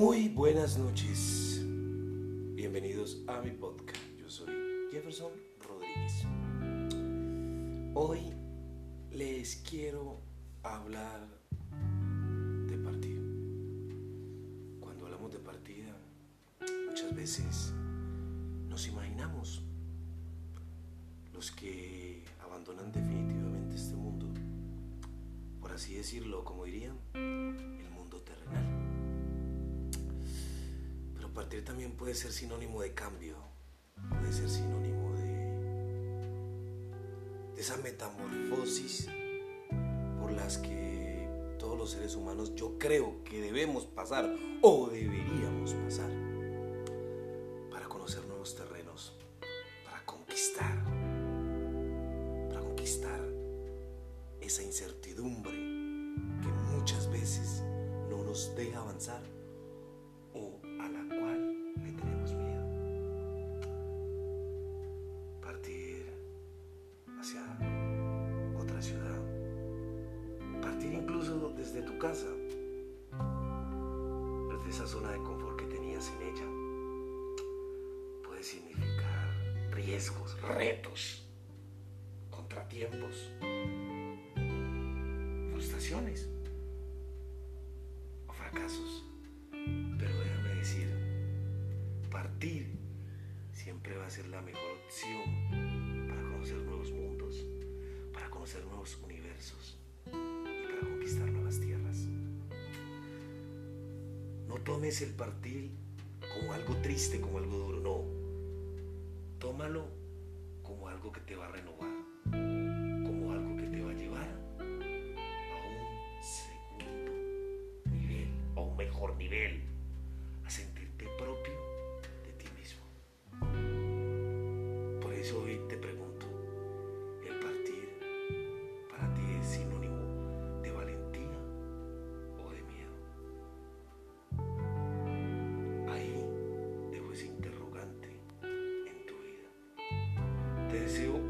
Buenas noches, bienvenidos a mi podcast. Yo soy Jefferson Rodríguez. Hoy les quiero hablar de partida. Cuando hablamos de partida, muchas veces nos imaginamos los que abandonan definitivamente este mundo, por así decirlo, como dirían, el Pero partir también puede ser sinónimo de cambio, puede ser sinónimo de, de esa metamorfosis por las que todos los seres humanos yo creo que debemos pasar o deberíamos pasar para conocer nuevos terrenos, para conquistar, para conquistar esa incertidumbre que muchas veces no nos deja avanzar o a la tu casa, desde esa zona de confort que tenías en ella, puede significar riesgos, retos, contratiempos, frustraciones o fracasos. Pero déjame decir, partir siempre va a ser la mejor opción para conocer nuevos mundos, para conocer nuevos universos tomes el partir como algo triste, como algo duro, no. Tómalo como algo que te va a renovar, como algo que te va a llevar a un segundo nivel, a un mejor nivel ですよ。